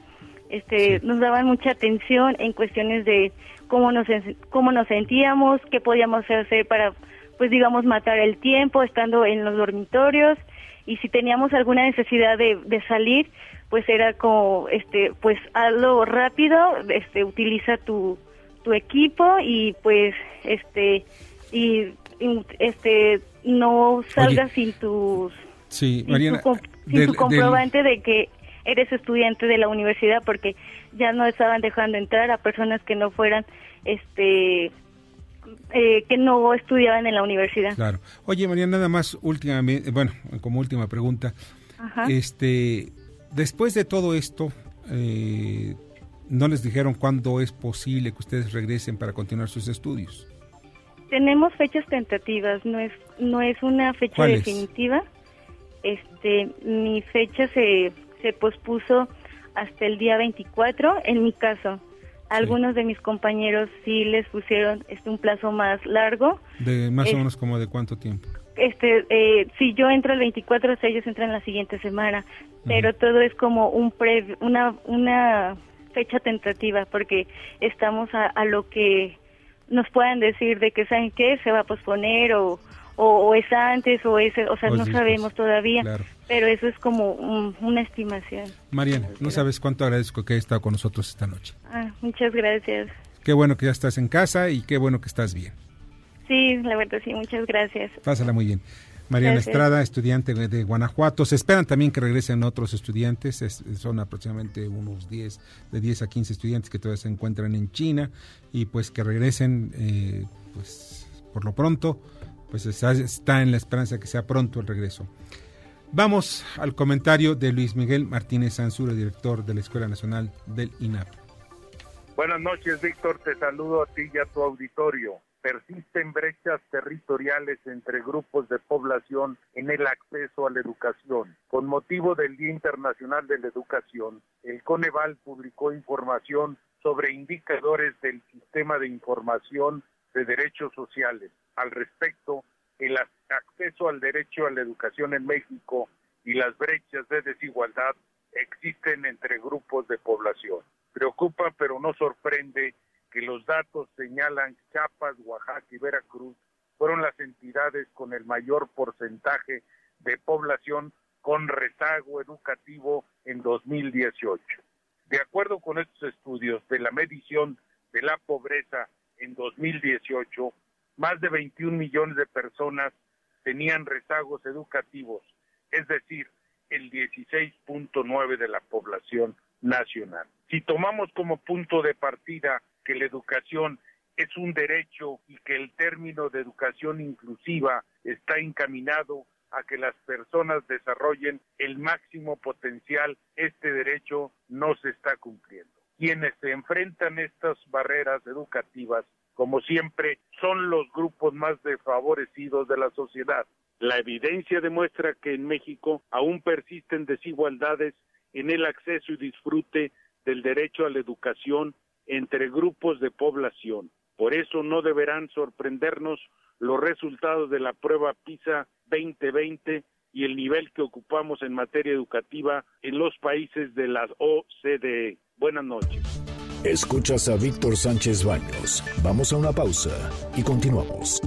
Este nos daban mucha atención en cuestiones de cómo nos cómo nos sentíamos qué podíamos hacer para pues digamos matar el tiempo estando en los dormitorios. Y si teníamos alguna necesidad de, de salir pues era como este pues hazlo rápido este utiliza tu tu equipo y pues este y, y, este no salgas sin tus Sí, sin, Mariana. tu, com- sin del- tu del- comprobante de que eres estudiante de la universidad porque ya no estaban dejando entrar a personas que no fueran este eh, que no estudiaban en la universidad Claro. Oye, Mariana, nada más últimamente, bueno, como última pregunta. Ajá. Este, después de todo esto, eh, ¿no les dijeron cuándo es posible que ustedes regresen para continuar sus estudios? Tenemos fechas tentativas, no es no es una fecha definitiva. Este, mi fecha se se pospuso hasta el día 24 en mi caso. Algunos de mis compañeros sí les pusieron este un plazo más largo. De más Es- o menos como de cuánto tiempo. Este, eh, si yo entro el 24, o sea, ellos entran la siguiente semana, pero todo es como un pre, una una fecha tentativa porque estamos a, a lo que nos puedan decir de que saben qué se va a posponer o, o, o es antes o es, o sea, O no sabemos todavía, Claro. pero eso es como un- una estimación. Mariana, no sabes cuánto agradezco que hayas estado con nosotros esta noche. Ah, muchas gracias. Qué bueno que ya estás en casa y qué bueno que estás bien. Sí, la verdad sí, muchas gracias. Pásala muy bien. Mariana Gracias. Estrada, estudiante de de Guanajuato. Se esperan también que regresen otros estudiantes. es- son aproximadamente unos 10, de 10 a 15 estudiantes que todavía se encuentran en China y pues que regresen, eh, pues por lo pronto, pues está, está en la esperanza que sea pronto el regreso. Vamos al comentario de Luis Miguel Martínez Sansura, director de la Escuela Nacional del INAP. Buenas noches, Víctor. Te saludo a ti y a tu auditorio. Persisten brechas territoriales entre grupos de población en el acceso a la educación. Con motivo del Día Internacional de la Educación, el Coneval publicó información sobre indicadores del Sistema de Información de Derechos Sociales. Al respecto, el ac- acceso al derecho a la educación en México y las brechas de desigualdad existen entre grupos de población. Preocupa, pero no sorprende que los datos señalan Chiapas, Oaxaca y Veracruz fueron las entidades con el mayor porcentaje de población con rezago educativo en 2018. De acuerdo con estos estudios de la medición de la pobreza en 2018, más de 21 millones de personas tenían rezagos educativos, es decir, el 16.9 de la población nacional. Si tomamos como punto de partida que la educación es un derecho y que el término de educación inclusiva está encaminado a que las personas desarrollen el máximo potencial, este derecho no se está cumpliendo. Quienes se enfrentan a estas barreras educativas, como siempre, son los grupos más desfavorecidos de la sociedad. La evidencia demuestra que en México aún persisten desigualdades en el acceso y disfrute del derecho a la educación entre grupos de población. Por eso no deberán sorprendernos los resultados de la prueba PISA 2020 y el nivel que ocupamos en materia educativa en los países de la OCDE. Buenas noches. Escuchas a Víctor Sánchez Baños. Vamos a una pausa y continuamos.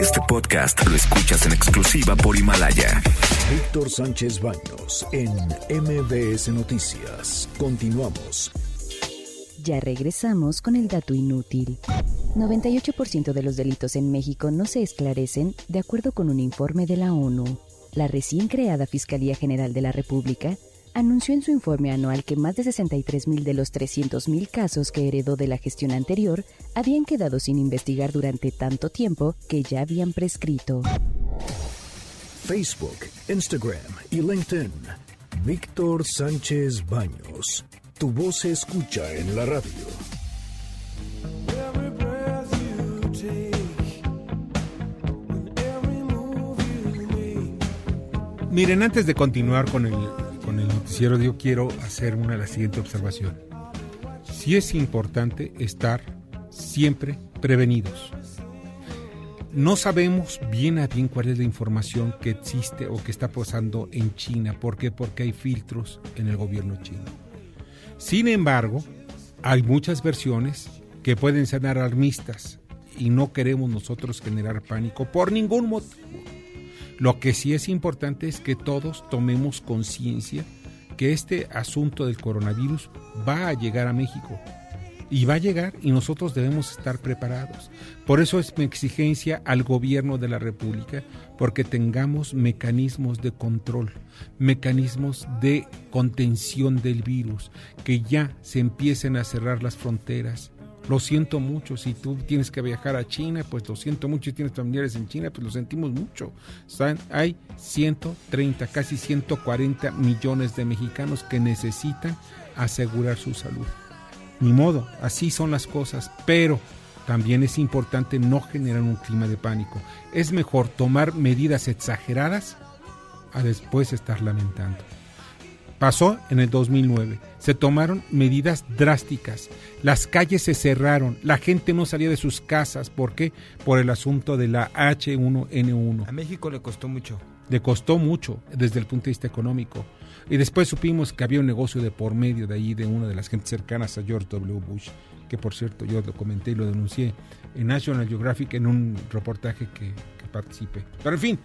Este podcast lo escuchas en exclusiva por Himalaya. Víctor Sánchez Baños en MBS Noticias. Continuamos. Ya regresamos con el dato inútil. 98% de los delitos en México no se esclarecen de acuerdo con un informe de la ONU. La recién creada Fiscalía General de la República anunció en su informe anual que más de 63.000 de los 300.000 casos que heredó de la gestión anterior habían quedado sin investigar durante tanto tiempo que ya habían prescrito. Facebook, Instagram y LinkedIn. Víctor Sánchez Baños. Tu voz se escucha en la radio. Miren, antes de continuar con el, con el noticiero, yo quiero hacer una la siguiente observación. Sí es importante estar siempre prevenidos. No sabemos bien a bien cuál es la información que existe o que está pasando en China. ¿Por qué? Porque hay filtros en el gobierno chino. Sin embargo, hay muchas versiones que pueden ser alarmistas y no queremos nosotros generar pánico por ningún motivo. Lo que sí es importante es que todos tomemos conciencia que este asunto del coronavirus va a llegar a México y va a llegar y nosotros debemos estar preparados. Por eso es mi exigencia al gobierno de la República, porque tengamos mecanismos de control, mecanismos de contención del virus, que ya se empiecen a cerrar las fronteras. Lo siento mucho, si tú tienes que viajar a China, pues lo siento mucho, si tienes familiares en China, pues lo sentimos mucho. Hay 130, casi 140 millones de mexicanos que necesitan asegurar su salud. Ni modo, así son las cosas, pero también es importante no generar un clima de pánico. Es mejor tomar medidas exageradas a después estar lamentando. Pasó en el 2009. Se tomaron medidas drásticas. Las calles se cerraron. La gente no salía de sus casas. ¿Por qué? Por el asunto de la H1N1. A México le costó mucho. Le costó mucho desde el punto de vista económico. Y después supimos que había un negocio de por medio de ahí de una de las gentes cercanas a George W. Bush, que por cierto yo lo comenté y lo denuncié en National Geographic en un reportaje que, que participé. Pero en fin,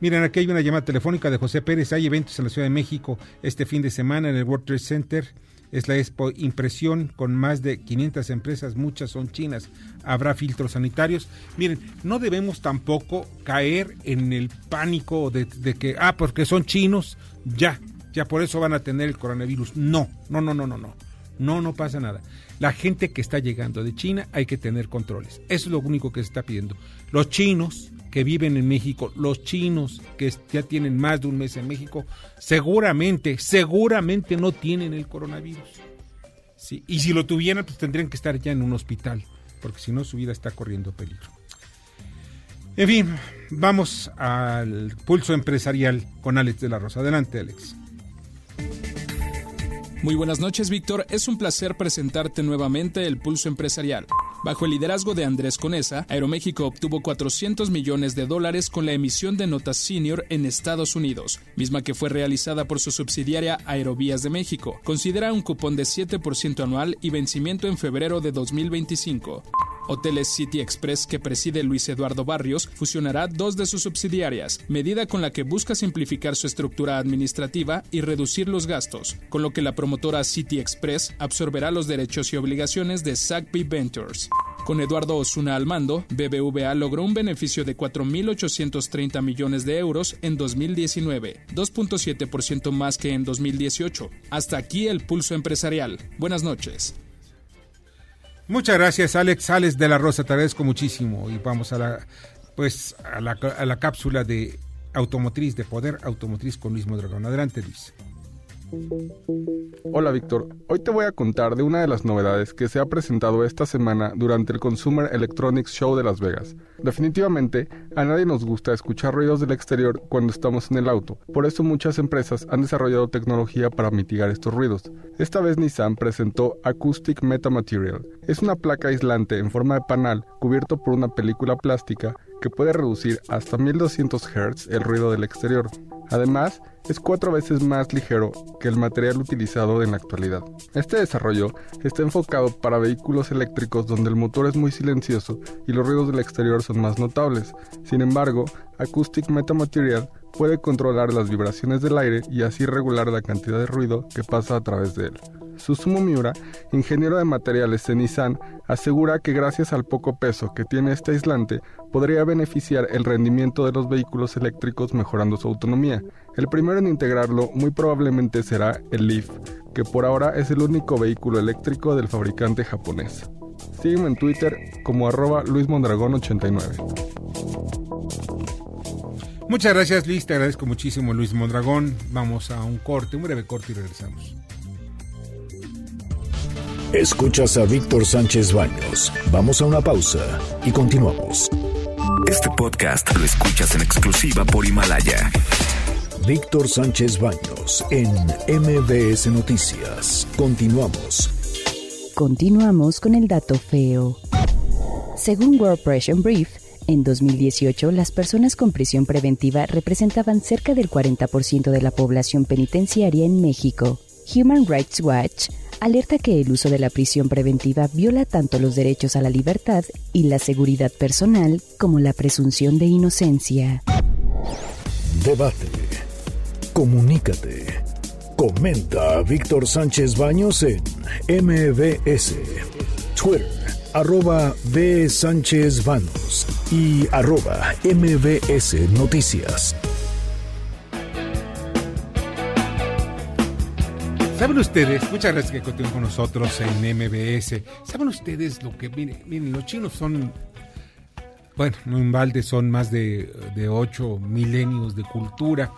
miren, aquí hay una llamada telefónica de José Pérez. Hay eventos en la Ciudad de México este fin de semana en el World Trade Center. Es la Expo Impresión con más de 500 empresas, muchas son chinas. Habrá filtros sanitarios. Miren, no debemos tampoco caer en el pánico de, de que, ah, porque son chinos, ya, ya por eso van a tener el coronavirus. No, no, no, no, no, no. No, no pasa nada. La gente que está llegando de China hay que tener controles. Eso es lo único que se está pidiendo. Los chinos que viven en México, los chinos que ya tienen más de un mes en México, seguramente, seguramente no tienen el coronavirus. Sí, y si lo tuvieran, pues tendrían que estar ya en un hospital, porque si no su vida está corriendo peligro. En fin, vamos al pulso empresarial con Alex de la Rosa. Adelante, Alex. Muy buenas noches, Víctor. Es un placer presentarte nuevamente el Pulso Empresarial. Bajo el liderazgo de Andrés Conesa, Aeroméxico obtuvo 400 millones de dólares con la emisión de notas senior en Estados Unidos, misma que fue realizada por su subsidiaria Aerovías de México. Considera un cupón de 7% anual y vencimiento en febrero de 2025. Hoteles City Express que preside Luis Eduardo Barrios fusionará dos de sus subsidiarias, medida con la que busca simplificar su estructura administrativa y reducir los gastos, con lo que la promotora City Express absorberá los derechos y obligaciones de SACB Ventures. Con Eduardo Osuna al mando, BBVA logró un beneficio de 4.830 millones de euros en 2019, 2.7% más que en 2018. Hasta aquí el pulso empresarial. Buenas noches. Muchas gracias, Alex. Alex de la Rosa, te agradezco muchísimo. Y vamos a la, pues, a la, a la cápsula de automotriz, de poder automotriz con Luis Mondragón. Adelante, Luis. Hola Víctor, hoy te voy a contar de una de las novedades que se ha presentado esta semana durante el Consumer Electronics Show de Las Vegas. Definitivamente, a nadie nos gusta escuchar ruidos del exterior cuando estamos en el auto, por eso muchas empresas han desarrollado tecnología para mitigar estos ruidos. Esta vez Nissan presentó Acoustic Metamaterial. Es una placa aislante en forma de panal cubierto por una película plástica que puede reducir hasta 1200 Hz el ruido del exterior. Además, es cuatro veces más ligero que el material utilizado en la actualidad. Este desarrollo está enfocado para vehículos eléctricos donde el motor es muy silencioso y los ruidos del exterior son más notables. Sin embargo, Acoustic Metamaterial puede controlar las vibraciones del aire y así regular la cantidad de ruido que pasa a través de él. Susumu Miura, ingeniero de materiales de Nissan, asegura que gracias al poco peso que tiene este aislante podría beneficiar el rendimiento de los vehículos eléctricos mejorando su autonomía. El primero en integrarlo muy probablemente será el Leaf, que por ahora es el único vehículo eléctrico del fabricante japonés. Sígueme en Twitter como arroba luismondragón89. Muchas gracias Luis, te agradezco muchísimo Luis Mondragón. Vamos a un corte, un breve corte y regresamos. Escuchas a Víctor Sánchez Baños. Vamos a una pausa y continuamos. Este podcast lo escuchas en exclusiva por Himalaya. Víctor Sánchez Baños en MBS Noticias. Continuamos. Continuamos con el dato feo. Según World Pressure Brief, en 2018, las personas con prisión preventiva representaban cerca del 40% de la población penitenciaria en México. Human Rights Watch alerta que el uso de la prisión preventiva viola tanto los derechos a la libertad y la seguridad personal como la presunción de inocencia. Debate. Comunícate. Comenta a Víctor Sánchez Baños en MBS, Twitter arroba B. Sánchez Vanos y arroba MBS Noticias. ¿Saben ustedes? Muchas gracias que continúen con nosotros en MBS. ¿Saben ustedes lo que... Miren, los chinos son... Bueno, no en balde, son más de, de ocho milenios de cultura,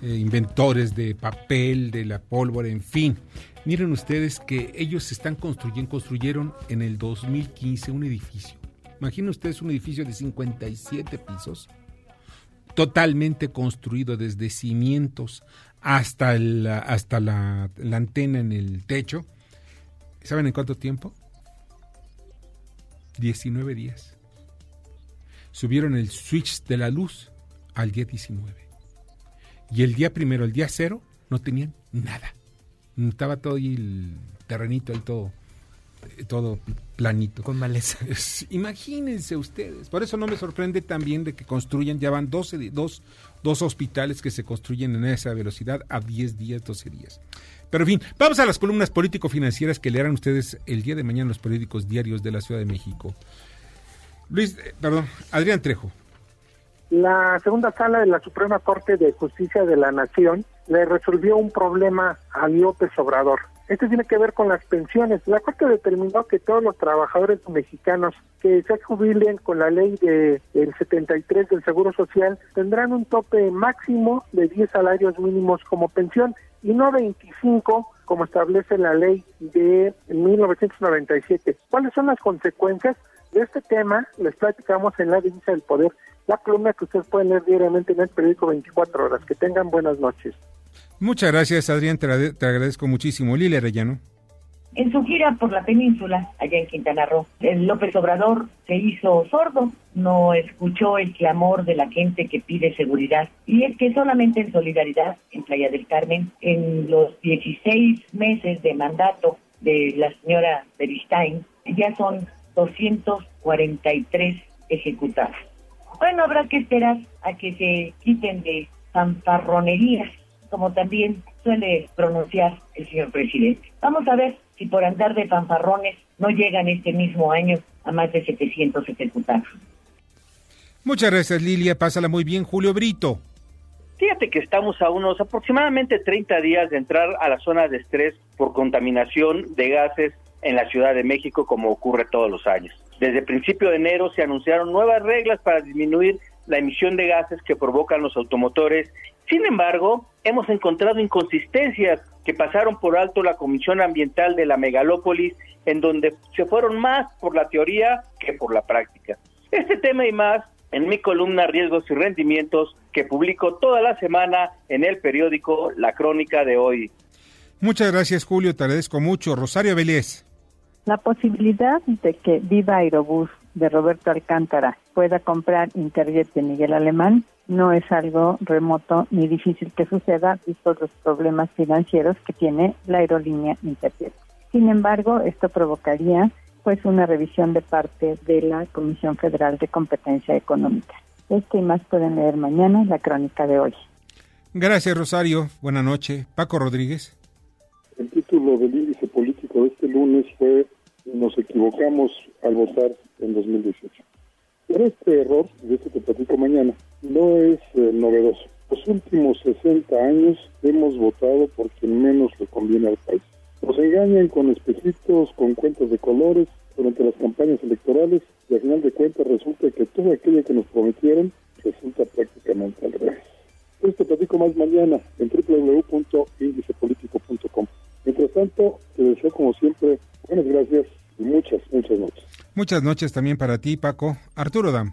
eh, inventores de papel, de la pólvora, en fin. Miren ustedes que ellos están construyendo, construyeron en el 2015 un edificio. Imaginen ustedes un edificio de 57 pisos, totalmente construido desde cimientos hasta, hasta la, la antena en el techo. ¿Saben en cuánto tiempo? 19 días. Subieron el switch de la luz al día 19. Y el día primero, el día cero, no tenían nada estaba todo ahí el terrenito ahí todo todo planito. Con maleza. imagínense ustedes. Por eso no me sorprende también de que construyan, ya van 12, dos, dos hospitales que se construyen en esa velocidad a 10 días, 12 días. Pero en fin, vamos a las columnas político-financieras que leerán ustedes el día de mañana los periódicos diarios de la Ciudad de México. Luis, eh, perdón, Adrián Trejo. La segunda sala de la Suprema Corte de Justicia de la Nación le resolvió un problema a López Obrador. Esto tiene que ver con las pensiones. La Corte determinó que todos los trabajadores mexicanos que se jubilen con la ley de, del 73 del Seguro Social tendrán un tope máximo de 10 salarios mínimos como pensión y no 25 como establece la ley de 1997. ¿Cuáles son las consecuencias? De este tema les platicamos en la Divisa del Poder, la columna que ustedes pueden leer diariamente en el periódico 24 horas. Que tengan buenas noches. Muchas gracias, Adrián. Te, agradezco muchísimo. Lili Arellano. En su gira por la península, allá en Quintana Roo, el López Obrador se hizo sordo, no escuchó el clamor de la gente que pide seguridad. Y es que solamente en solidaridad, en Playa del Carmen, en los 16 meses de mandato de la señora Beristain, ya son 243 ejecutados. Bueno, habrá que esperar a que se quiten de fanfarronerías como también suele pronunciar el señor presidente. Vamos a ver si por andar de fanfarrones no llegan este mismo año a más de 700 ejecutados. Muchas gracias, Lilia. Pásala muy bien, Julio Brito. Fíjate que estamos a unos aproximadamente 30 días de entrar a la zona de estrés por contaminación de gases en la Ciudad de México, como ocurre todos los años. Desde principio de enero se anunciaron nuevas reglas para disminuir la emisión de gases que provocan los automotores. Sin embargo, hemos encontrado inconsistencias que pasaron por alto la Comisión Ambiental de la Megalópolis, en donde se fueron más por la teoría que por la práctica. Este tema y más en mi columna Riesgos y Rendimientos que publico toda la semana en el periódico La Crónica de hoy. Muchas gracias Julio, te agradezco mucho. Rosario Vélez. La posibilidad de que Viva Aerobús de Roberto Alcántara pueda comprar Interjet de Miguel Alemán no es algo remoto ni difícil que suceda, visto los problemas financieros que tiene la aerolínea Interjet. Sin embargo, esto provocaría pues una revisión de parte de la Comisión Federal de Competencia Económica. Este y más pueden leer mañana en la crónica de hoy. Gracias, Rosario. Buenas noches. Paco Rodríguez. El título del índice político de este lunes fue Nos equivocamos al votar en 2018. Pero este error, de este te platico mañana, no es eh, novedoso. Los últimos 60 años hemos votado por quien menos le conviene al país. Nos engañan con espejitos, con cuentas de colores durante las campañas electorales y al final de cuentas resulta que todo aquello que nos prometieron resulta prácticamente al revés. Esto platico más mañana en www.indicepolitico.com. Mientras tanto, te deseo como siempre buenas gracias muchas, muchas noches. Muchas noches también para ti, Paco. Arturo Dam.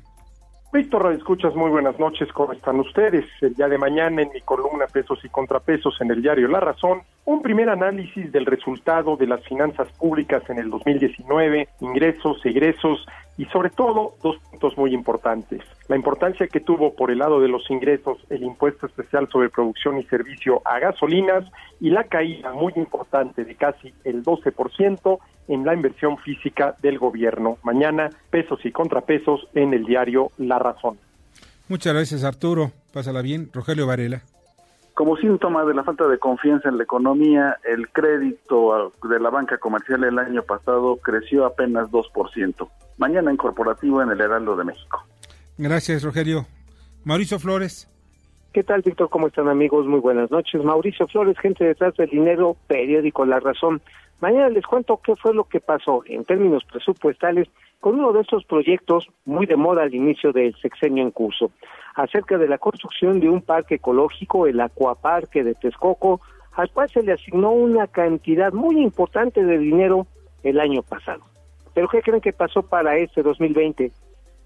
Víctor, escuchas muy buenas noches, ¿cómo están ustedes? El día de mañana en mi columna Pesos y Contrapesos en el diario La Razón, un primer análisis del resultado de las finanzas públicas en el 2019, ingresos, egresos y sobre todo dos puntos muy importantes. La importancia que tuvo por el lado de los ingresos el impuesto especial sobre producción y servicio a gasolinas y la caída muy importante de casi el 12% en la inversión física del gobierno. Mañana, pesos y contrapesos en el diario La Razón. Muchas gracias, Arturo. Pásala bien. Rogelio Varela. Como síntoma de la falta de confianza en la economía, el crédito de la banca comercial el año pasado creció apenas 2%. Mañana en corporativo en el Heraldo de México. Gracias, Rogelio. Mauricio Flores. ¿Qué tal, Víctor? ¿Cómo están, amigos? Muy buenas noches. Mauricio Flores, gente detrás del dinero, periódico La Razón. Mañana les cuento qué fue lo que pasó en términos presupuestales con uno de estos proyectos muy de moda al inicio del sexenio en curso, acerca de la construcción de un parque ecológico, el Acuaparque de Texcoco, al cual se le asignó una cantidad muy importante de dinero el año pasado. Pero ¿qué creen que pasó para este 2020?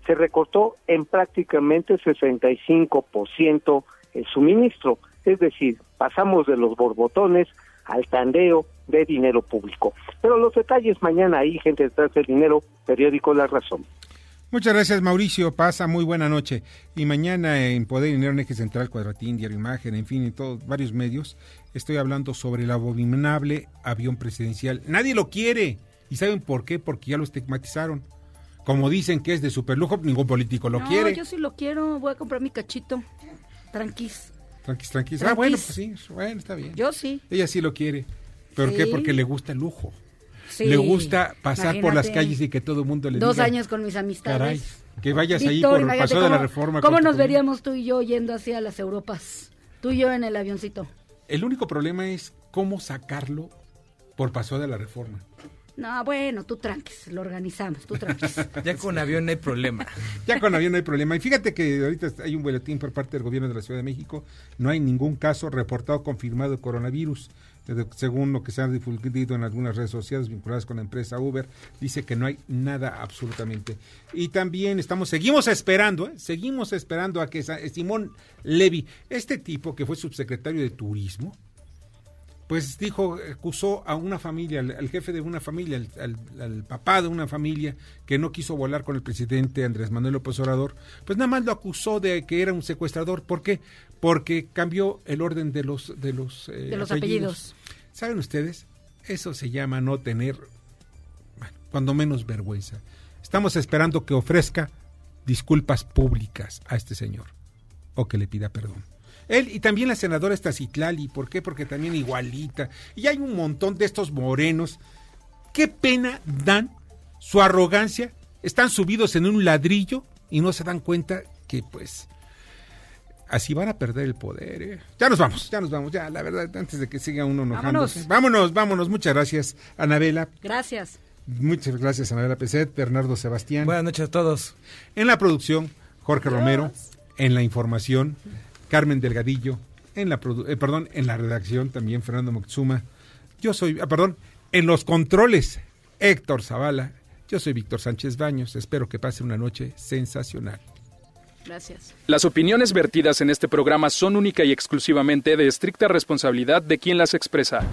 Se recortó en prácticamente 65% el suministro, es decir, pasamos de los borbotones al tandeo de dinero público. Pero los detalles mañana ahí, gente detrás del dinero, periódico La Razón. Muchas gracias, Mauricio. Pasa muy buena noche. Y mañana en Poder y Dinero en Eje Central, Cuadratín, Diario Imagen, en fin, en todos varios medios, estoy hablando sobre el abominable avión presidencial. Nadie lo quiere. ¿Y saben por qué? Porque ya lo estigmatizaron. Como dicen que es de superlujo, ningún político lo quiere. yo sí lo quiero. Voy a comprar mi cachito. Tranquis. Tranquis, tranquis. Ah, bueno, pues sí. Bueno, está bien. Yo sí. Ella sí lo quiere. ¿Por qué? Porque le gusta el lujo. le gusta pasar por las calles y que todo el mundo le Dos años con mis amistades. Caray, que vayas ahí por el paso de la reforma. ¿Cómo nos veríamos tú y yo yendo hacia las Europas? Tú y yo en el avioncito. El único problema es cómo sacarlo por paso de la reforma. No, bueno, tú tranques, lo organizamos, tú tranques. ya con avión no hay problema. ya con avión no hay problema. Y fíjate que ahorita hay un boletín por parte del gobierno de la Ciudad de México. No hay ningún caso reportado confirmado de coronavirus según lo que se ha difundido en algunas redes sociales vinculadas con la empresa Uber, dice que no hay nada absolutamente. Y también estamos, seguimos esperando, ¿eh? seguimos esperando a que Simón Levy, este tipo que fue subsecretario de Turismo, pues dijo, acusó a una familia, al, jefe de una familia, al, papá de una familia que no quiso volar con el presidente Andrés Manuel López Obrador, pues nada más lo acusó de que era un secuestrador. ¿Por qué? Porque cambió el orden de los de los, eh, apellidos. ¿Saben ustedes? Eso se llama no tener, bueno, cuando menos vergüenza. Estamos esperando que ofrezca disculpas públicas a este señor o que le pida perdón. Él y también la senadora Estacitlali, ¿por qué? Porque también igualita. Y hay un montón de estos morenos. Qué pena dan su arrogancia están subidos en un ladrillo y no se dan cuenta que pues así van a perder el poder. ¿eh? Ya nos vamos, ya nos vamos, ya, la verdad, antes de que siga uno enojándose. Vámonos, vámonos, vámonos. Muchas gracias, Anabela. Gracias. Muchas gracias, Anabela Peset, Bernardo Sebastián. Buenas noches a todos. En la producción, Jorge Romero. En la información, Carmen Delgadillo. En la, eh, perdón, en la redacción también, Fernando Moxuma. Yo soy, ah, perdón, en los controles, Héctor Zavala. Yo soy Víctor Sánchez Baños. Espero que pase una noche sensacional. Gracias. Las opiniones vertidas en este programa son única y exclusivamente de estricta responsabilidad de quien las expresa.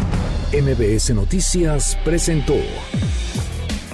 MBS Noticias presentó